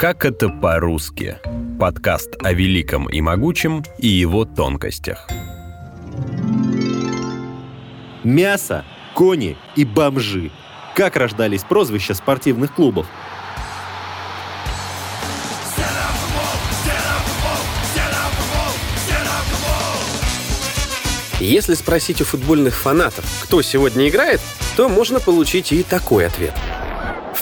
Как это по-русски? Подкаст о великом и могучем и его тонкостях. Мясо, кони и бомжи. Как рождались прозвища спортивных клубов? Если спросить у футбольных фанатов, кто сегодня играет, то можно получить и такой ответ.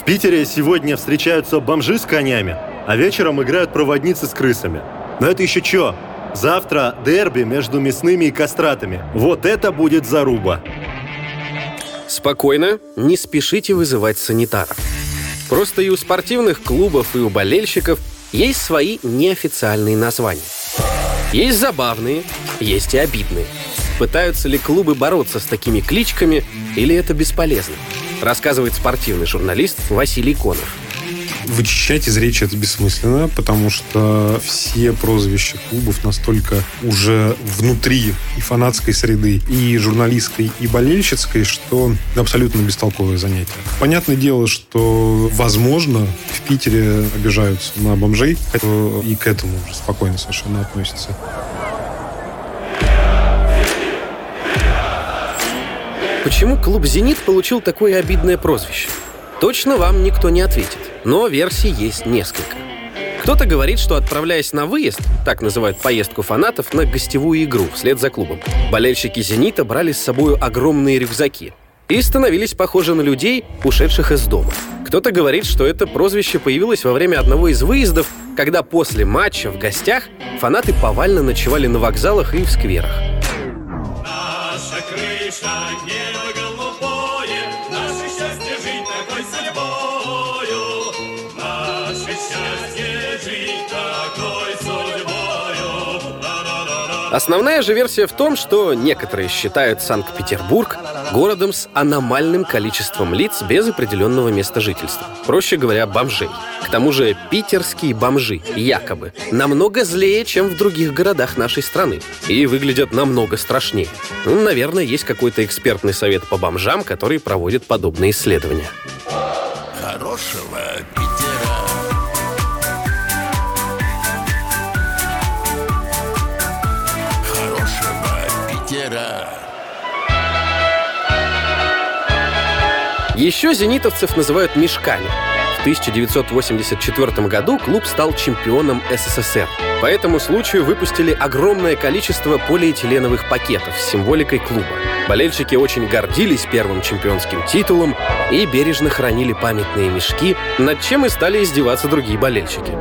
Питере сегодня встречаются бомжи с конями, а вечером играют проводницы с крысами. Но это еще что? Завтра дерби между мясными и кастратами. Вот это будет заруба. Спокойно, не спешите вызывать санитаров. Просто и у спортивных клубов, и у болельщиков есть свои неофициальные названия. Есть забавные, есть и обидные. Пытаются ли клубы бороться с такими кличками, или это бесполезно? Рассказывает спортивный журналист Василий Конов. Вычищать из речи это бессмысленно, потому что все прозвища клубов настолько уже внутри и фанатской среды, и журналистской, и болельщицкой, что абсолютно бестолковое занятие. Понятное дело, что, возможно, в Питере обижаются на бомжей, и к этому уже спокойно совершенно относятся. Почему клуб «Зенит» получил такое обидное прозвище? Точно вам никто не ответит, но версий есть несколько. Кто-то говорит, что отправляясь на выезд, так называют поездку фанатов, на гостевую игру вслед за клубом, болельщики «Зенита» брали с собой огромные рюкзаки и становились похожи на людей, ушедших из дома. Кто-то говорит, что это прозвище появилось во время одного из выездов, когда после матча в гостях фанаты повально ночевали на вокзалах и в скверах. Основная же версия в том, что некоторые считают Санкт-Петербург городом с аномальным количеством лиц без определенного места жительства. Проще говоря, бомжей. К тому же питерские бомжи, якобы, намного злее, чем в других городах нашей страны. И выглядят намного страшнее. Ну, наверное, есть какой-то экспертный совет по бомжам, который проводит подобные исследования. Хорошего Питера. Еще зенитовцев называют мешками. В 1984 году клуб стал чемпионом СССР. По этому случаю выпустили огромное количество полиэтиленовых пакетов с символикой клуба. Болельщики очень гордились первым чемпионским титулом и бережно хранили памятные мешки, над чем и стали издеваться другие болельщики.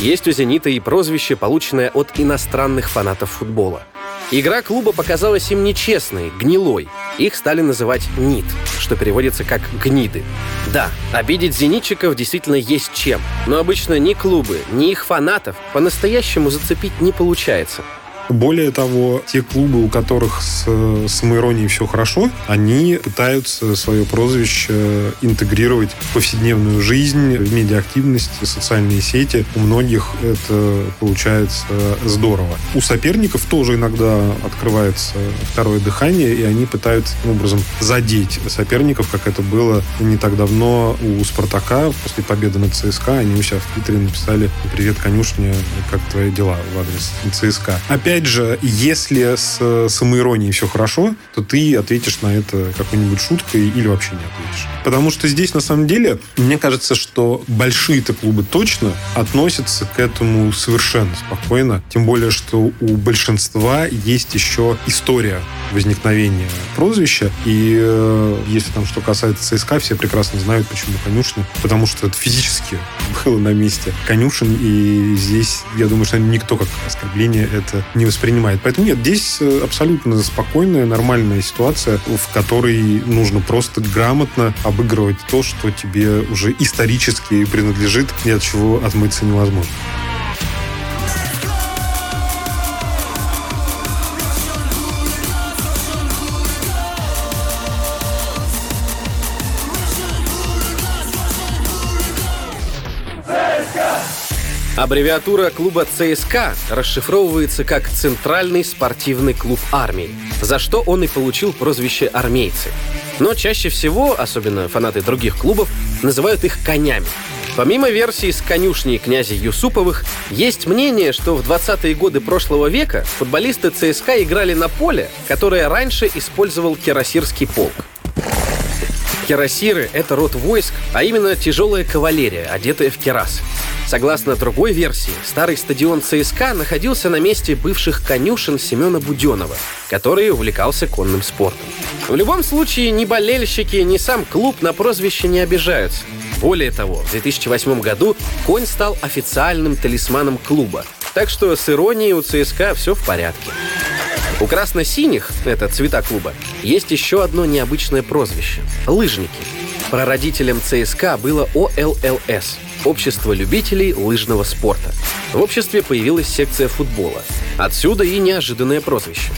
Есть у «Зенита» и прозвище, полученное от иностранных фанатов футбола. Игра клуба показалась им нечестной, гнилой. Их стали называть «НИТ», что переводится как «гниды». Да, обидеть зенитчиков действительно есть чем, но обычно ни клубы, ни их фанатов по-настоящему зацепить не получается – более того, те клубы, у которых с самоиронией все хорошо, они пытаются свое прозвище интегрировать в повседневную жизнь, в медиаактивность, в социальные сети. У многих это получается здорово. У соперников тоже иногда открывается второе дыхание, и они пытаются таким образом задеть соперников, как это было не так давно у «Спартака». После победы над ЦСКА они у себя в Твиттере написали «Привет, конюшня, как твои дела?» в адрес ЦСКА. Опять опять же, если с самоиронией все хорошо, то ты ответишь на это какой-нибудь шуткой или вообще не ответишь. Потому что здесь, на самом деле, мне кажется, что большие-то клубы точно относятся к этому совершенно спокойно. Тем более, что у большинства есть еще история возникновения прозвища. И э, если там что касается ЦСКА, все прекрасно знают, почему конюшня. Потому что это физически было на месте конюшен. И здесь, я думаю, что никто как оскорбление это не воспринимает. Поэтому нет, здесь э, абсолютно спокойная, нормальная ситуация, в которой нужно просто грамотно обыгрывать то, что тебе уже исторически принадлежит, и от чего отмыться невозможно. Аббревиатура клуба ЦСКА расшифровывается как «Центральный спортивный клуб армии», за что он и получил прозвище «Армейцы». Но чаще всего, особенно фанаты других клубов, называют их «конями». Помимо версии с конюшней князя Юсуповых, есть мнение, что в 20-е годы прошлого века футболисты ЦСКА играли на поле, которое раньше использовал Кирасирский полк. Кирасиры — это род войск, а именно тяжелая кавалерия, одетая в керас. Согласно другой версии, старый стадион ЦСКА находился на месте бывших конюшен Семена Буденова, который увлекался конным спортом. В любом случае, ни болельщики, ни сам клуб на прозвище не обижаются. Более того, в 2008 году конь стал официальным талисманом клуба, так что с иронией у ЦСКА все в порядке. У красно-синих, это цвета клуба, есть еще одно необычное прозвище – лыжники. Прародителем ЦСКА было ОЛЛС – Общество любителей лыжного спорта. В обществе появилась секция футбола. Отсюда и неожиданное прозвище.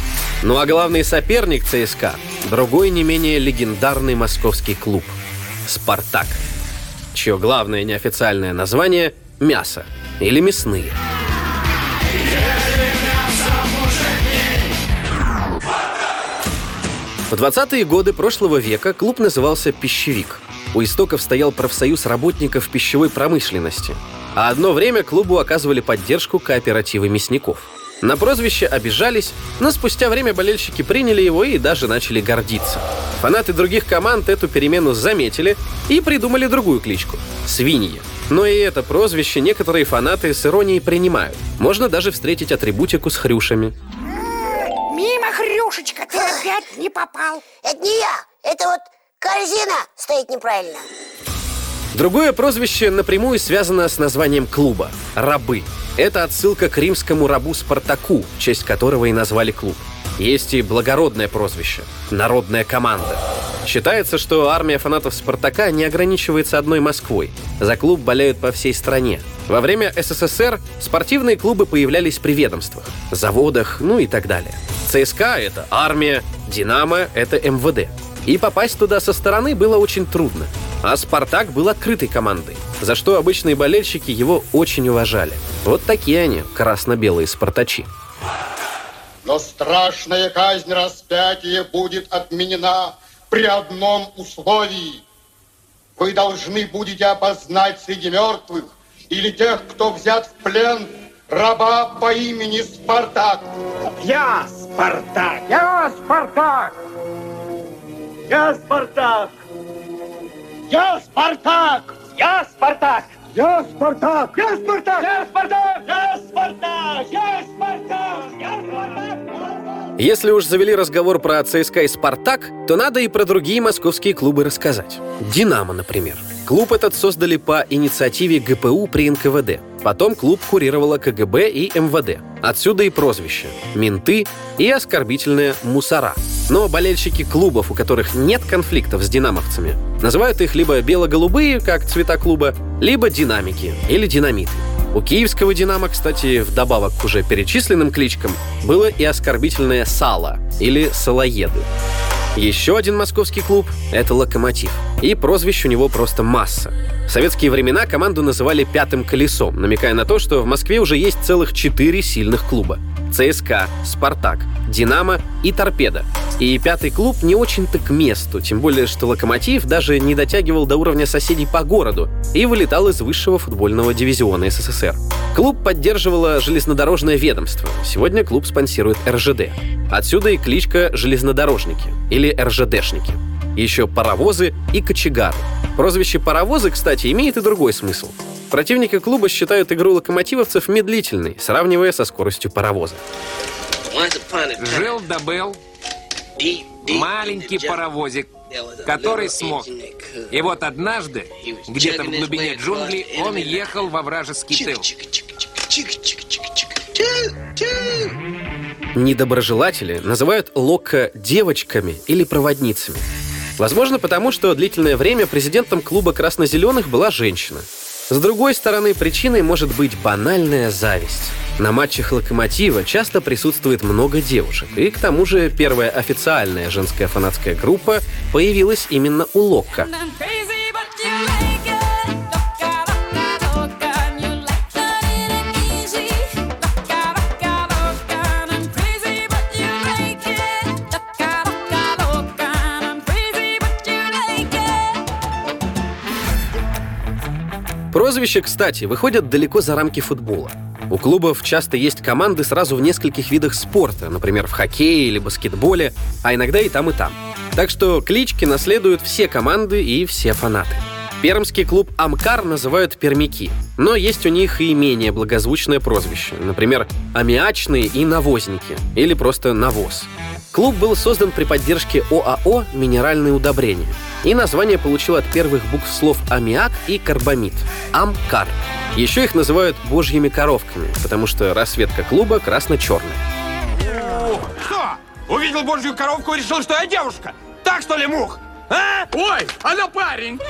Ну а главный соперник ЦСКА – другой не менее легендарный московский клуб – «Спартак», чье главное неофициальное название – «Мясо» или «Мясные». В 20-е годы прошлого века клуб назывался «Пищевик». У истоков стоял профсоюз работников пищевой промышленности. А одно время клубу оказывали поддержку кооперативы мясников. На прозвище обижались, но спустя время болельщики приняли его и даже начали гордиться. Фанаты других команд эту перемену заметили и придумали другую кличку — «Свиньи». Но и это прозвище некоторые фанаты с иронией принимают. Можно даже встретить атрибутику с хрюшами. Мимо, Хрюшечка, ты опять не попал. Это не я, это вот корзина стоит неправильно. Другое прозвище напрямую связано с названием клуба – «Рабы». Это отсылка к римскому рабу Спартаку, в честь которого и назвали клуб. Есть и благородное прозвище – «Народная команда». Считается, что армия фанатов «Спартака» не ограничивается одной Москвой. За клуб болеют по всей стране. Во время СССР спортивные клубы появлялись при ведомствах, заводах, ну и так далее. ЦСКА — это армия, Динамо — это МВД. И попасть туда со стороны было очень трудно. А «Спартак» был открытой командой, за что обычные болельщики его очень уважали. Вот такие они, красно-белые «Спартачи». Но страшная казнь распятия будет отменена при одном условии. Вы должны будете опознать среди мертвых или тех, кто взят в плен, раба по имени Спартак. Я Спартак! Я Спартак! Я Спартак! Я Спартак! Я Спартак! Я Спартак! Я Спартак! Я Спартак! Я Спартак! Я Спартак! Я Спартак! Если уж завели разговор про ЦСКА и «Спартак», то надо и про другие московские клубы рассказать. «Динамо», например. Клуб этот создали по инициативе ГПУ при НКВД. Потом клуб курировала КГБ и МВД. Отсюда и прозвище «Менты» и оскорбительное «Мусора». Но болельщики клубов, у которых нет конфликтов с динамовцами, называют их либо бело-голубые, как цвета клуба, либо динамики или динамиты. У киевского «Динамо», кстати, вдобавок к уже перечисленным кличкам, было и оскорбительное «Сало» или «Салоеды». Еще один московский клуб — это «Локомотив». И прозвищ у него просто масса. В советские времена команду называли «пятым колесом», намекая на то, что в Москве уже есть целых четыре сильных клуба. ЦСКА, Спартак, Динамо и Торпедо. И пятый клуб не очень-то к месту, тем более, что Локомотив даже не дотягивал до уровня соседей по городу и вылетал из высшего футбольного дивизиона СССР. Клуб поддерживало железнодорожное ведомство. Сегодня клуб спонсирует РЖД. Отсюда и кличка «железнодорожники» или РЖДшники. Еще паровозы и кочегары. Прозвище «паровозы», кстати, имеет и другой смысл. Противники клуба считают игру локомотивовцев медлительной, сравнивая со скоростью паровоза. Жил да был маленький паровозик, который смог. И вот однажды, где-то в глубине джунглей, он ехал во вражеский тыл. Недоброжелатели называют Локко девочками или проводницами. Возможно, потому что длительное время президентом клуба красно-зеленых была женщина. С другой стороны, причиной может быть банальная зависть. На матчах «Локомотива» часто присутствует много девушек, и к тому же первая официальная женская фанатская группа появилась именно у Локко. Прозвища, кстати, выходят далеко за рамки футбола. У клубов часто есть команды сразу в нескольких видах спорта, например, в хоккее или баскетболе, а иногда и там, и там. Так что клички наследуют все команды и все фанаты. Пермский клуб «Амкар» называют «пермяки», но есть у них и менее благозвучное прозвище, например, «аммиачные» и «навозники» или просто «навоз». Клуб был создан при поддержке ОАО «Минеральные удобрения», и название получил от первых букв слов «аммиак» и «карбамид» — «Амкар». Еще их называют «божьими коровками», потому что расцветка клуба красно-черная. Что? Увидел божью коровку и решил, что я девушка? Так что ли, мух? А? Ой, она парень!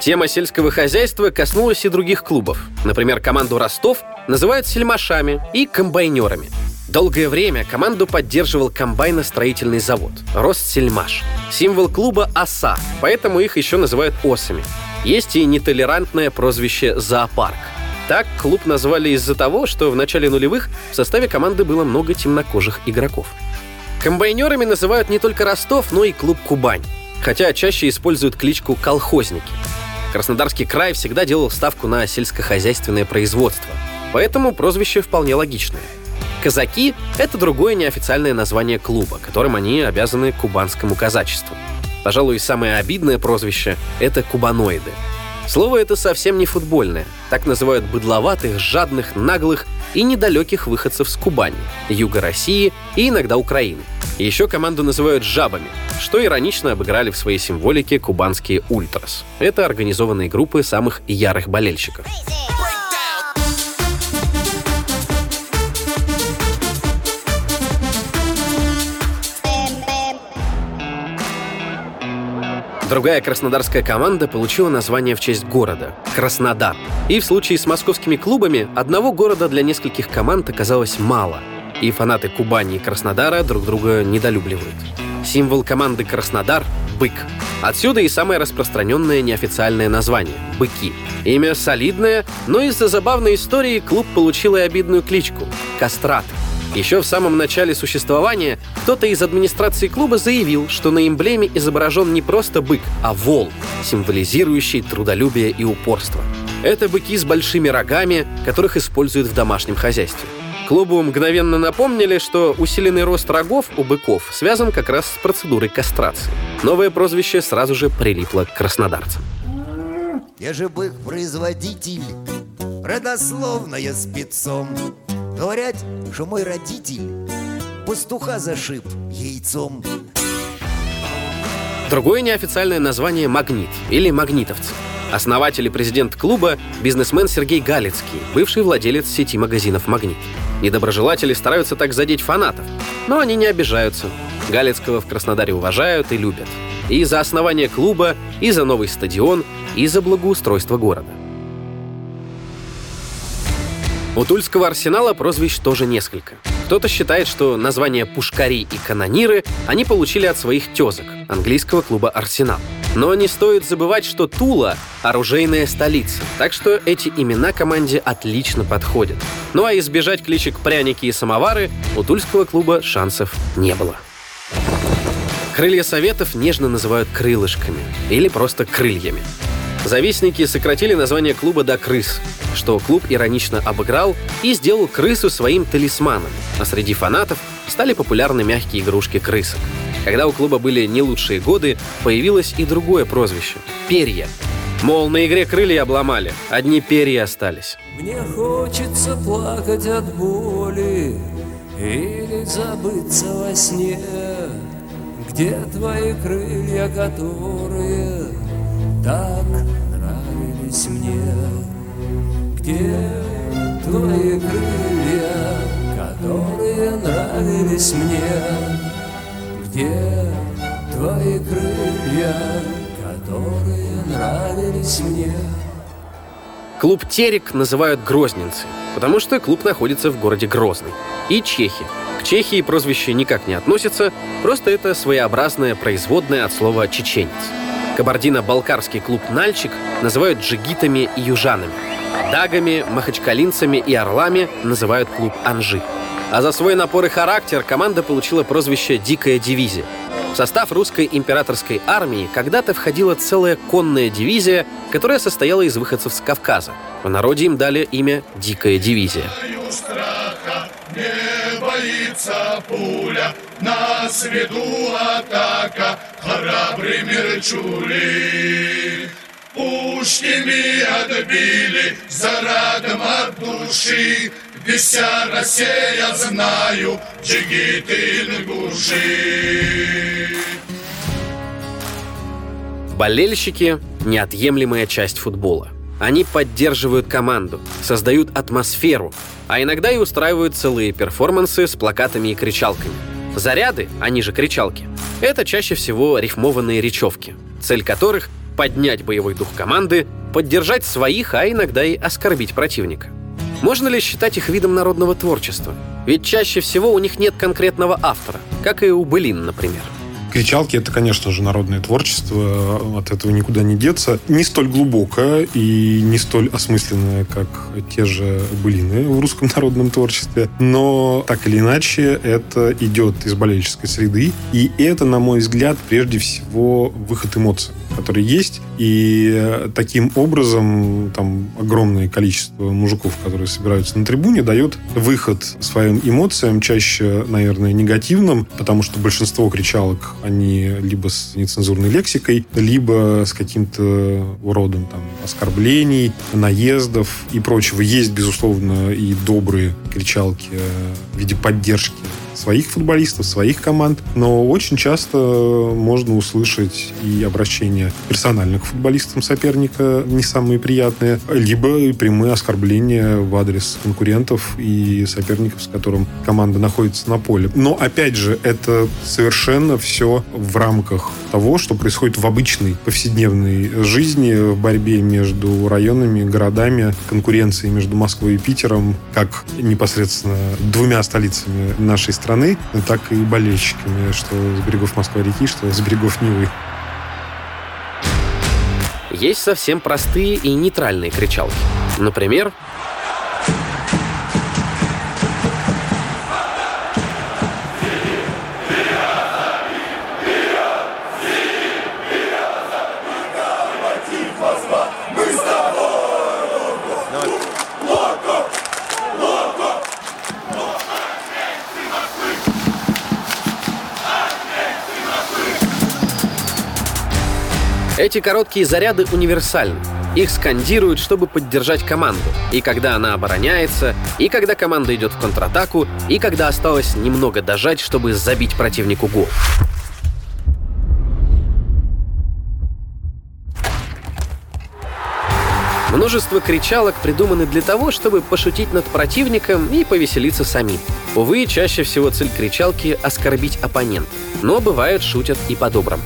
Тема сельского хозяйства коснулась и других клубов. Например, команду «Ростов» называют сельмашами и комбайнерами. Долгое время команду поддерживал комбайно-строительный завод «Ростсельмаш». Символ клуба – оса, поэтому их еще называют осами. Есть и нетолерантное прозвище «зоопарк». Так клуб назвали из-за того, что в начале нулевых в составе команды было много темнокожих игроков. Комбайнерами называют не только Ростов, но и клуб «Кубань», хотя чаще используют кличку «колхозники». Краснодарский край всегда делал ставку на сельскохозяйственное производство, поэтому прозвище вполне логичное. Казаки — это другое неофициальное название клуба, которым они обязаны кубанскому казачеству. Пожалуй, самое обидное прозвище — это кубаноиды. Слово это совсем не футбольное. Так называют быдловатых, жадных, наглых и недалеких выходцев с Кубани, юга России и иногда Украины. Еще команду называют «жабами», что иронично обыграли в своей символике кубанские «ультрас». Это организованные группы самых ярых болельщиков. Другая краснодарская команда получила название в честь города — Краснодар. И в случае с московскими клубами одного города для нескольких команд оказалось мало. И фанаты Кубани и Краснодара друг друга недолюбливают. Символ команды Краснодар — бык. Отсюда и самое распространенное неофициальное название — «Быки». Имя солидное, но из-за забавной истории клуб получил и обидную кличку — «Кастрат». Еще в самом начале существования кто-то из администрации клуба заявил, что на эмблеме изображен не просто бык, а вол, символизирующий трудолюбие и упорство. Это быки с большими рогами, которых используют в домашнем хозяйстве. Клубу мгновенно напомнили, что усиленный рост рогов у быков связан как раз с процедурой кастрации. Новое прозвище сразу же прилипло к краснодарцам. Я же бык-производитель, родословная спецом. Говорят, что мой родитель пастуха зашиб яйцом. Другое неофициальное название «Магнит» или «Магнитовцы». Основатель и президент клуба – бизнесмен Сергей Галицкий, бывший владелец сети магазинов «Магнит». Недоброжелатели стараются так задеть фанатов, но они не обижаются. Галицкого в Краснодаре уважают и любят. И за основание клуба, и за новый стадион, и за благоустройство города. У Тульского арсенала прозвищ тоже несколько. Кто-то считает, что названия «Пушкари» и «Канониры» они получили от своих тезок, английского клуба «Арсенал». Но не стоит забывать, что Тула — оружейная столица, так что эти имена команде отлично подходят. Ну а избежать кличек «Пряники» и «Самовары» у Тульского клуба шансов не было. Крылья Советов нежно называют крылышками или просто крыльями. Завистники сократили название клуба до «Крыс», что клуб иронично обыграл и сделал крысу своим талисманом, а среди фанатов стали популярны мягкие игрушки крысок. Когда у клуба были не лучшие годы, появилось и другое прозвище — «Перья». Мол, на игре крылья обломали, одни перья остались. Мне хочется плакать от боли или забыться во сне, где твои крылья, которые так нравились мне. Где твои крылья, которые нравились мне? Где твои крылья, которые нравились мне? Клуб «Терек» называют «Грозненцы», потому что клуб находится в городе Грозный. И чехи. К Чехии прозвище никак не относится, просто это своеобразное производное от слова «чеченец». Кабардино-балкарский клуб «Нальчик» называют джигитами и южанами. Дагами, махачкалинцами и орлами называют клуб «Анжи». А за свой напор и характер команда получила прозвище «Дикая дивизия». В состав русской императорской армии когда-то входила целая конная дивизия, которая состояла из выходцев с Кавказа. В народе им дали имя «Дикая дивизия». Не боится пуля, на виду атака, храбрый Мерчули. Пушками отбили, зарадом от души, Вся Россия, знаю, джигиты ингуши. Болельщики – неотъемлемая часть футбола. Они поддерживают команду, создают атмосферу, а иногда и устраивают целые перформансы с плакатами и кричалками. Заряды, они же кричалки, это чаще всего рифмованные речевки, цель которых — поднять боевой дух команды, поддержать своих, а иногда и оскорбить противника. Можно ли считать их видом народного творчества? Ведь чаще всего у них нет конкретного автора, как и у былин, например. Кричалки — это, конечно же, народное творчество, от этого никуда не деться. Не столь глубокое и не столь осмысленное, как те же былины в русском народном творчестве, но так или иначе это идет из болельческой среды, и это, на мой взгляд, прежде всего выход эмоций которые есть. И таким образом там огромное количество мужиков, которые собираются на трибуне, дает выход своим эмоциям, чаще, наверное, негативным, потому что большинство кричалок, они либо с нецензурной лексикой, либо с каким-то уродом там, оскорблений, наездов и прочего. Есть, безусловно, и добрые кричалки в виде поддержки своих футболистов, своих команд, но очень часто можно услышать и обращения персональных футболистам соперника не самые приятные, либо прямые оскорбления в адрес конкурентов и соперников, с которым команда находится на поле. Но, опять же, это совершенно все в рамках того, что происходит в обычной повседневной жизни, в борьбе между районами, городами, конкуренции между Москвой и Питером, как непосредственно двумя столицами нашей страны, страны, так и болельщиками, что с берегов Москвы-реки, что с берегов Невы. Есть совсем простые и нейтральные кричалки. Например, Эти короткие заряды универсальны. Их скандируют, чтобы поддержать команду. И когда она обороняется, и когда команда идет в контратаку, и когда осталось немного дожать, чтобы забить противнику гол. Множество кричалок придуманы для того, чтобы пошутить над противником и повеселиться самим. Увы, чаще всего цель кричалки — оскорбить оппонента. Но бывает шутят и по-доброму.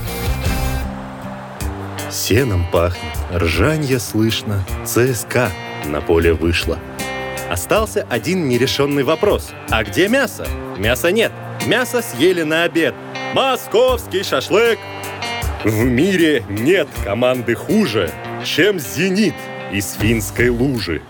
Сеном пахнет, ржанье слышно, ЦСКА на поле вышло. Остался один нерешенный вопрос. А где мясо? Мяса нет. Мясо съели на обед. Московский шашлык! В мире нет команды хуже, чем «Зенит» из финской лужи.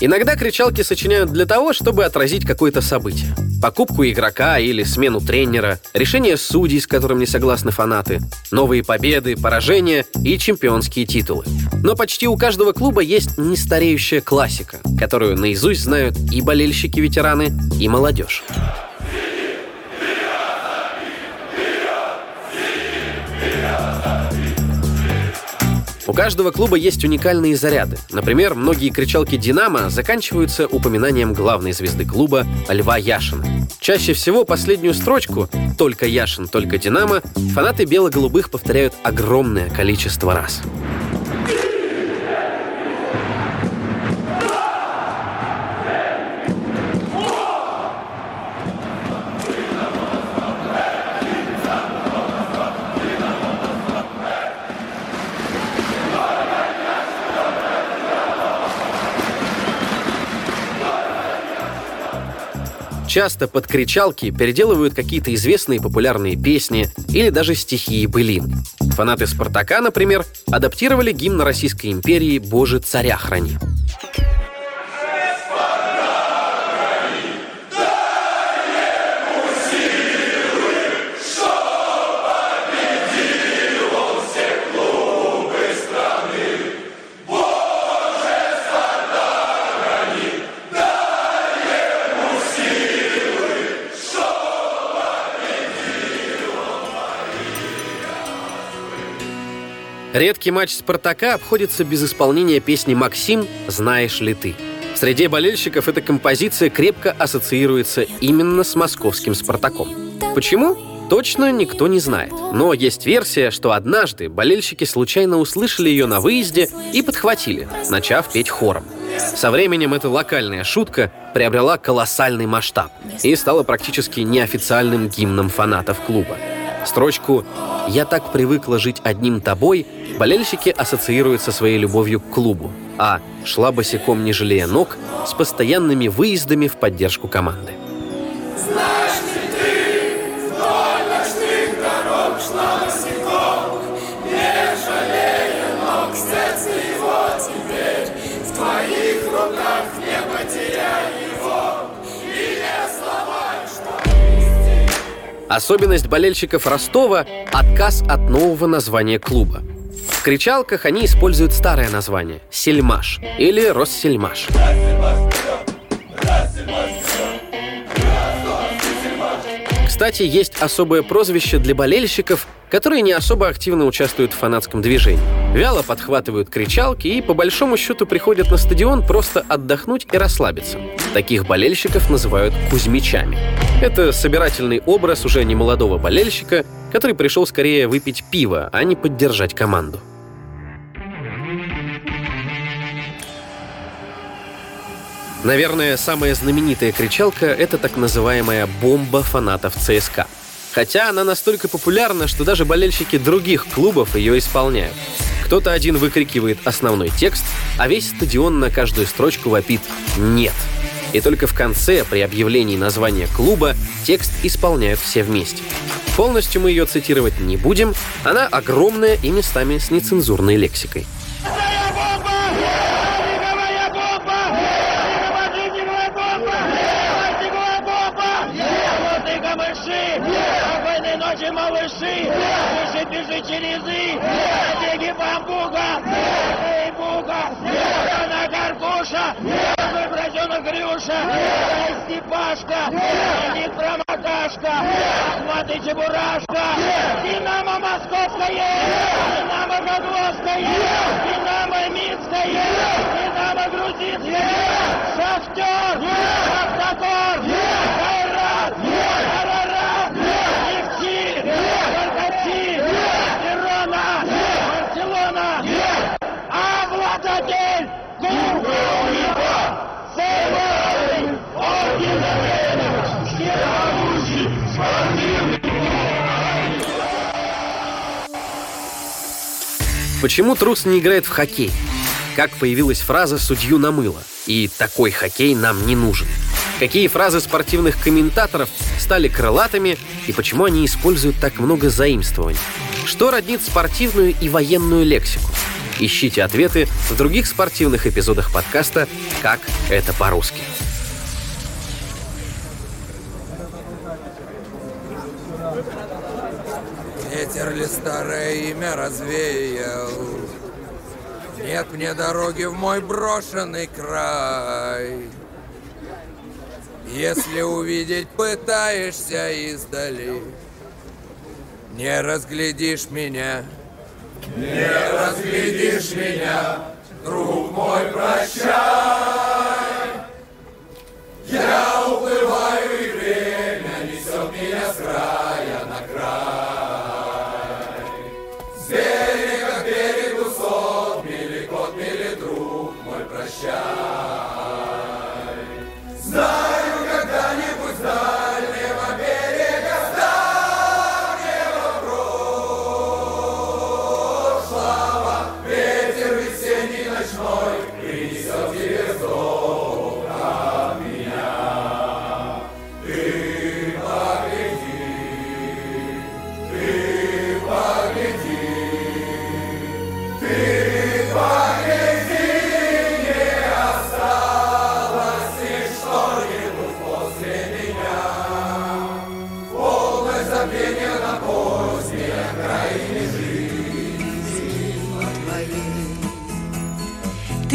Иногда кричалки сочиняют для того, чтобы отразить какое-то событие. Покупку игрока или смену тренера, решение судей, с которым не согласны фанаты, новые победы, поражения и чемпионские титулы. Но почти у каждого клуба есть нестареющая классика, которую наизусть знают и болельщики-ветераны, и молодежь. У каждого клуба есть уникальные заряды. Например, многие кричалки «Динамо» заканчиваются упоминанием главной звезды клуба Льва Яшина. Чаще всего последнюю строчку «Только Яшин, только Динамо» фанаты бело-голубых повторяют огромное количество раз. Часто под кричалки переделывают какие-то известные популярные песни или даже стихи и былины. Фанаты «Спартака», например, адаптировали гимн Российской империи «Боже, царя храни». Редкий матч «Спартака» обходится без исполнения песни «Максим, знаешь ли ты?». Среди болельщиков эта композиция крепко ассоциируется именно с московским «Спартаком». Почему? Точно никто не знает. Но есть версия, что однажды болельщики случайно услышали ее на выезде и подхватили, начав петь хором. Со временем эта локальная шутка приобрела колоссальный масштаб и стала практически неофициальным гимном фанатов клуба. Строчку «Я так привыкла жить одним тобой» болельщики ассоциируют со своей любовью к клубу, а «Шла босиком, не жалея ног» с постоянными выездами в поддержку команды. Особенность болельщиков Ростова – отказ от нового названия клуба. В кричалках они используют старое название – «Сельмаш» или «Россельмаш». Кстати, есть особое прозвище для болельщиков, которые не особо активно участвуют в фанатском движении. Вяло подхватывают кричалки и, по большому счету, приходят на стадион просто отдохнуть и расслабиться. Таких болельщиков называют кузьмичами. Это собирательный образ уже не молодого болельщика, который пришел скорее выпить пиво, а не поддержать команду. Наверное, самая знаменитая кричалка — это так называемая «бомба фанатов ЦСКА». Хотя она настолько популярна, что даже болельщики других клубов ее исполняют. Кто-то один выкрикивает основной текст, а весь стадион на каждую строчку вопит «нет». И только в конце, при объявлении названия клуба, текст исполняют все вместе. Полностью мы ее цитировать не будем, она огромная и местами с нецензурной лексикой. Мой братенок Грюша! Эй, Степашка! Не промоташка! Ахматый Чебурашка! Динамо Московское! Динамо Подвозское! Динамо Минское! Динамо Грузинское! Шахтер! Автокор! Кайрат! Почему трус не играет в хоккей? Как появилась фраза «судью намыло» и «такой хоккей нам не нужен»? Какие фразы спортивных комментаторов стали крылатыми и почему они используют так много заимствований? Что роднит спортивную и военную лексику? Ищите ответы в других спортивных эпизодах подкаста «Как это по-русски». Ветер ли старое имя развеял? Нет мне дороги в мой брошенный край. Если увидеть пытаешься издали, не разглядишь меня. Не разглядишь меня, друг мой, прощай. Я уплываю, и время несет меня с края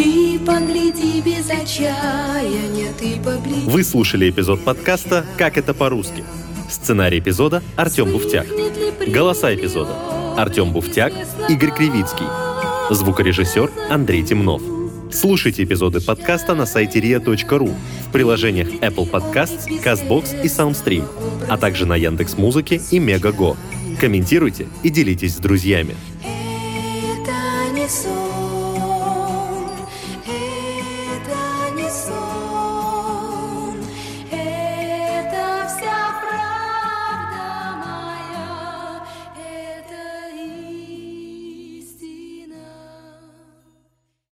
Ты погляди без отчаяния, ты погляди. Вы слушали эпизод подкаста «Как это по-русски». Сценарий эпизода Артем Буфтяк. Голоса эпизода Артем Буфтяк, Игорь Кривицкий. Звукорежиссер Андрей Темнов. Слушайте эпизоды подкаста на сайте ria.ru, в приложениях Apple Podcasts, CastBox и SoundStream, а также на Яндекс Музыке и Мегаго. Комментируйте и делитесь с друзьями. Это не сон.